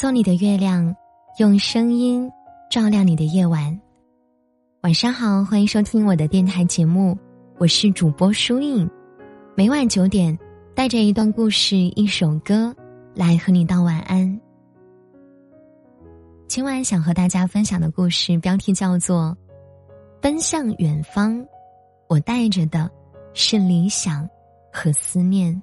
做你的月亮，用声音照亮你的夜晚。晚上好，欢迎收听我的电台节目，我是主播舒影。每晚九点，带着一段故事、一首歌来和你道晚安。今晚想和大家分享的故事标题叫做《奔向远方》，我带着的是理想和思念。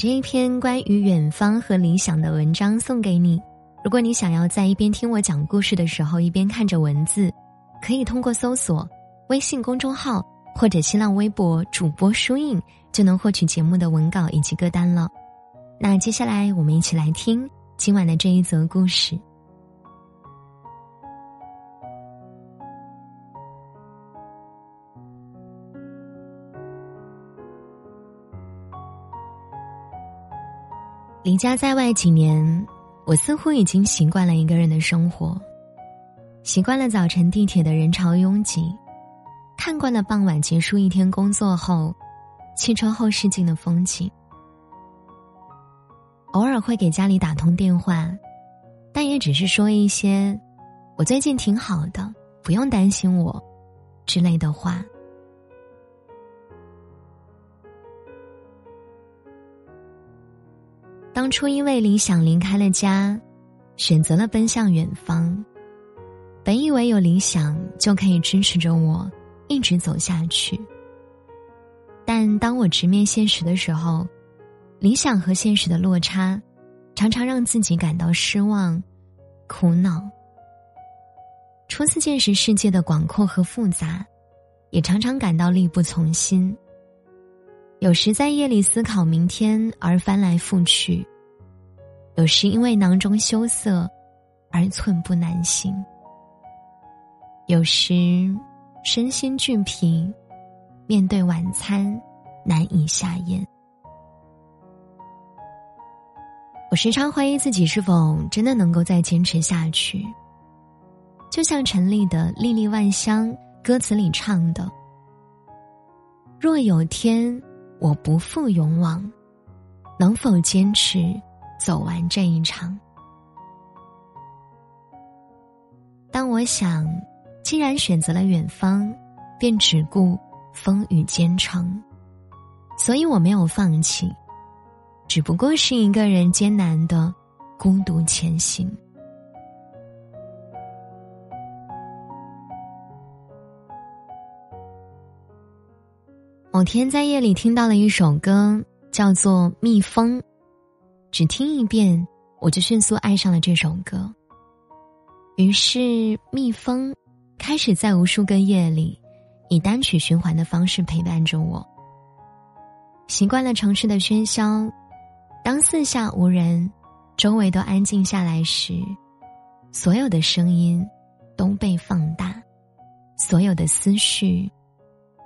这一篇关于远方和理想的文章送给你。如果你想要在一边听我讲故事的时候一边看着文字，可以通过搜索微信公众号或者新浪微博主播书印，就能获取节目的文稿以及歌单了。那接下来我们一起来听今晚的这一则故事。离家在外几年，我似乎已经习惯了一个人的生活，习惯了早晨地铁的人潮拥挤，看惯了傍晚结束一天工作后，汽车后视镜的风景。偶尔会给家里打通电话，但也只是说一些“我最近挺好的，不用担心我”之类的话。当初因为理想离开了家，选择了奔向远方。本以为有理想就可以支持着我一直走下去，但当我直面现实的时候，理想和现实的落差，常常让自己感到失望、苦恼。初次见识世界的广阔和复杂，也常常感到力不从心。有时在夜里思考明天而翻来覆去。有时因为囊中羞涩，而寸步难行；有时身心俱疲，面对晚餐难以下咽。我时常怀疑自己是否真的能够再坚持下去。就像陈粒的《粒粒万香》歌词里唱的：“若有天我不负勇往，能否坚持？”走完这一场，当我想，既然选择了远方，便只顾风雨兼程，所以我没有放弃，只不过是一个人艰难的孤独前行。某天在夜里听到了一首歌，叫做《蜜蜂》。只听一遍，我就迅速爱上了这首歌。于是，蜜蜂开始在无数个夜里，以单曲循环的方式陪伴着我。习惯了城市的喧嚣，当四下无人，周围都安静下来时，所有的声音都被放大，所有的思绪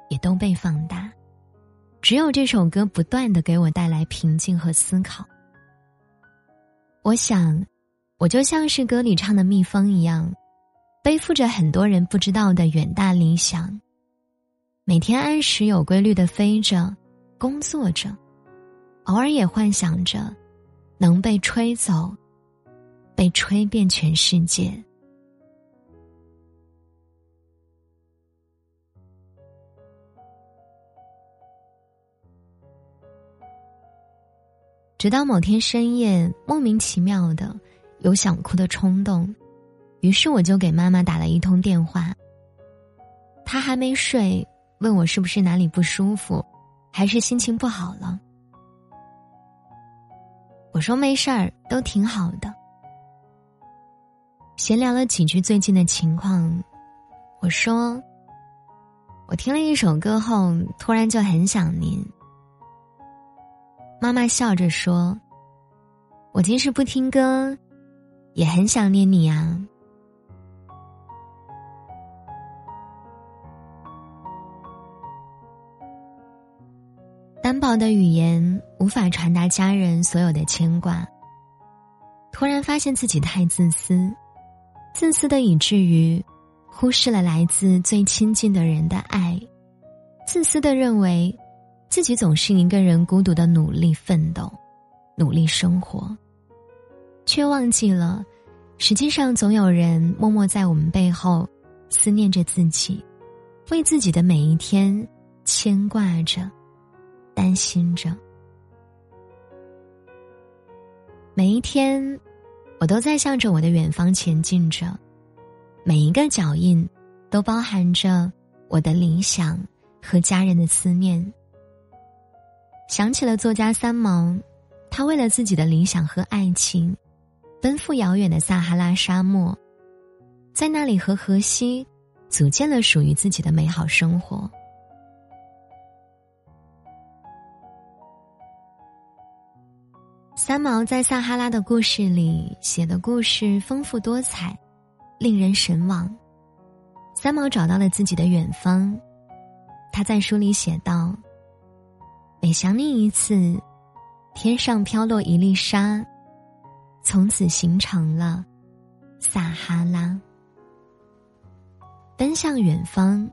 也都被放大。只有这首歌不断的给我带来平静和思考。我想，我就像是歌里唱的蜜蜂一样，背负着很多人不知道的远大理想，每天按时有规律的飞着，工作着，偶尔也幻想着能被吹走，被吹遍全世界。直到某天深夜，莫名其妙的有想哭的冲动，于是我就给妈妈打了一通电话。她还没睡，问我是不是哪里不舒服，还是心情不好了。我说没事儿，都挺好的。闲聊了几句最近的情况，我说，我听了一首歌后，突然就很想您。妈妈笑着说：“我即使不听歌，也很想念你啊。”单薄的语言无法传达家人所有的牵挂。突然发现自己太自私，自私的以至于忽视了来自最亲近的人的爱，自私的认为。自己总是一个人孤独的努力奋斗，努力生活，却忘记了，实际上总有人默默在我们背后思念着自己，为自己的每一天牵挂着，担心着。每一天，我都在向着我的远方前进着，每一个脚印都包含着我的理想和家人的思念。想起了作家三毛，他为了自己的理想和爱情，奔赴遥远的撒哈拉沙漠，在那里和荷西组建了属于自己的美好生活。三毛在撒哈拉的故事里写的故事丰富多彩，令人神往。三毛找到了自己的远方，他在书里写道。每想你一次，天上飘落一粒沙，从此形成了撒哈拉。奔向远方，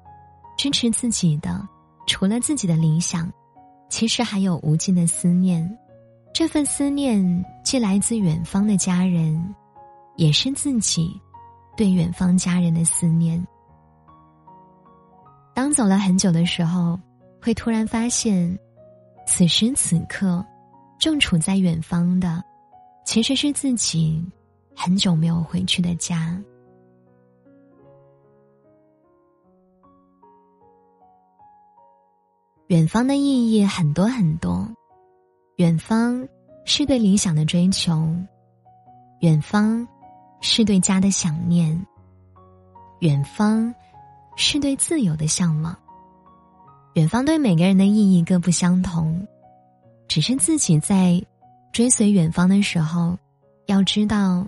支持自己的，除了自己的理想，其实还有无尽的思念。这份思念既来自远方的家人，也是自己对远方家人的思念。当走了很久的时候，会突然发现。此时此刻，正处在远方的，其实是自己很久没有回去的家。远方的意义很多很多，远方是对理想的追求，远方是对家的想念，远方是对自由的向往。远方对每个人的意义各不相同，只是自己在追随远方的时候，要知道，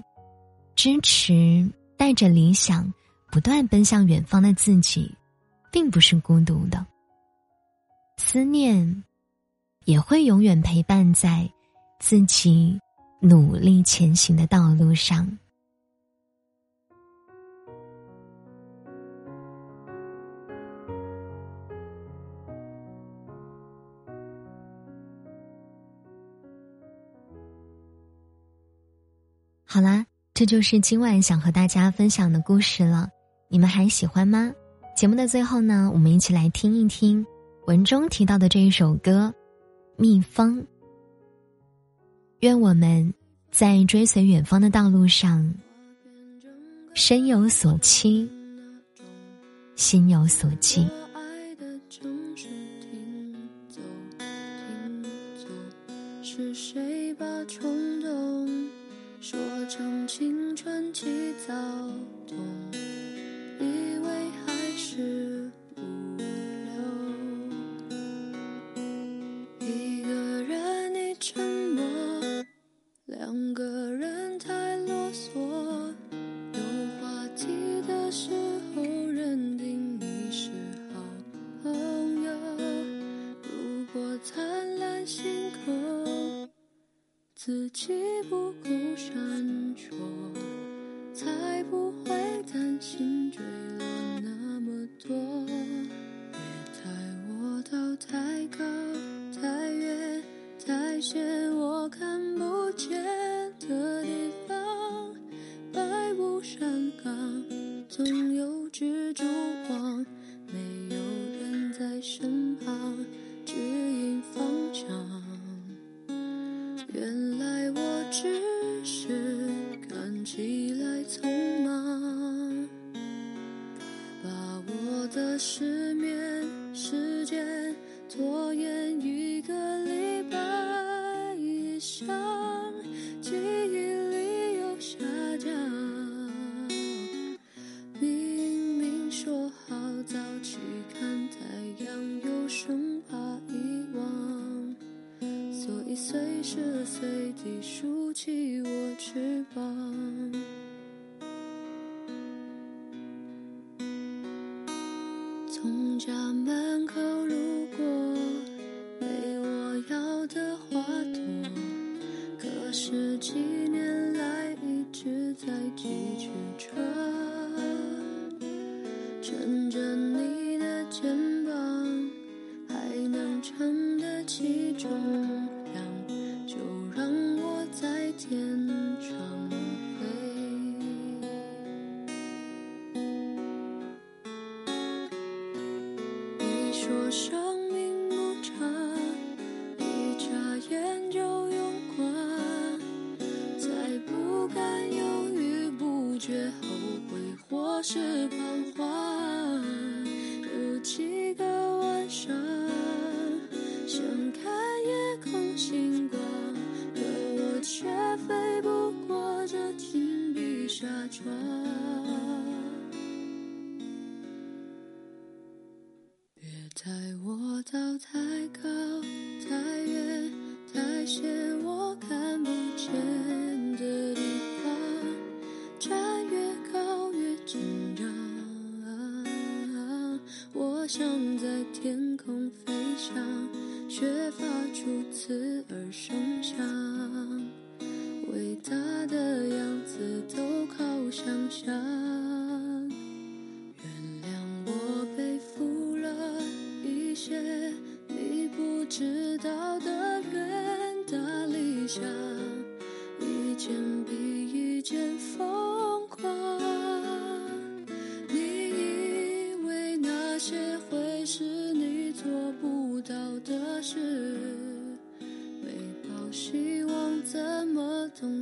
支持带着理想不断奔向远方的自己，并不是孤独的。思念也会永远陪伴在自己努力前行的道路上。这就是今晚想和大家分享的故事了，你们还喜欢吗？节目的最后呢，我们一起来听一听文中提到的这一首歌《蜜蜂》。愿我们在追随远方的道路上，身有所期，心有所寄。是谁把冲动？春期躁动，以为还是不留。一个人你沉默，两个人太啰嗦。有话题的时候认定你是好朋友。如果灿烂星空，自己不。失眠时间拖延一个礼拜以上，记忆力又下降。明明说好早起看太阳，又生怕遗忘，所以随时随地竖起我翅膀。家门口路过，没我要的花朵，可是几年来一直在记着。趁着你的肩带我到太高、太远、太险我看不见的地方，站越高越紧张。我想在天空飞翔，却发出刺耳声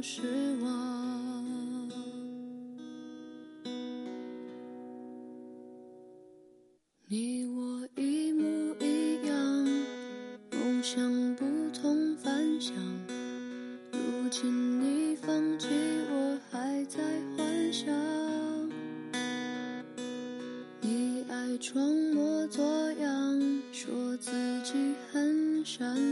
失望？你我一模一样，梦想不同凡响。如今你放弃，我还在幻想。你爱装模作样，说自己很善良，